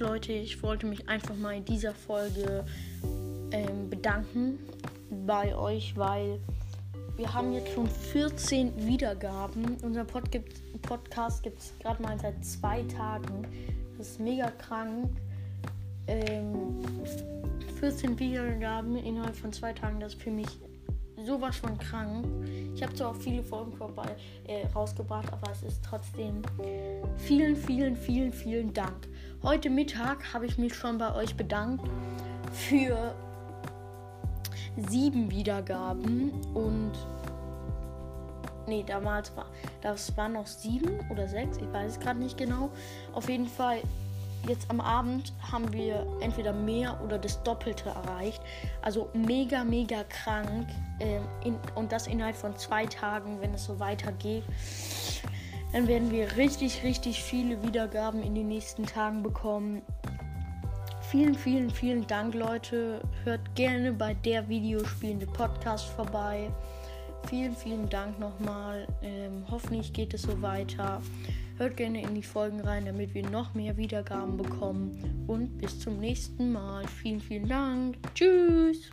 Leute, ich wollte mich einfach mal in dieser Folge ähm, bedanken bei euch, weil wir haben jetzt schon 14 Wiedergaben. Unser Pod gibt, Podcast gibt es gerade mal seit zwei Tagen. Das ist mega krank. Ähm, 14 Wiedergaben innerhalb von zwei Tagen, das ist für mich sowas von krank. Ich habe zwar auch viele Folgen vorbei äh, rausgebracht, aber es ist trotzdem vielen, vielen, vielen, vielen Dank. Heute Mittag habe ich mich schon bei euch bedankt für sieben Wiedergaben und nee, damals war das waren noch sieben oder sechs, ich weiß es gerade nicht genau. Auf jeden Fall jetzt am Abend haben wir entweder mehr oder das Doppelte erreicht. Also mega, mega krank. Ähm, in, und das innerhalb von zwei Tagen, wenn es so weitergeht. Dann werden wir richtig, richtig viele Wiedergaben in den nächsten Tagen bekommen. Vielen, vielen, vielen Dank, Leute. Hört gerne bei der Videospielende Podcast vorbei. Vielen, vielen Dank nochmal. Ähm, hoffentlich geht es so weiter. Hört gerne in die Folgen rein, damit wir noch mehr Wiedergaben bekommen. Und bis zum nächsten Mal. Vielen, vielen Dank. Tschüss.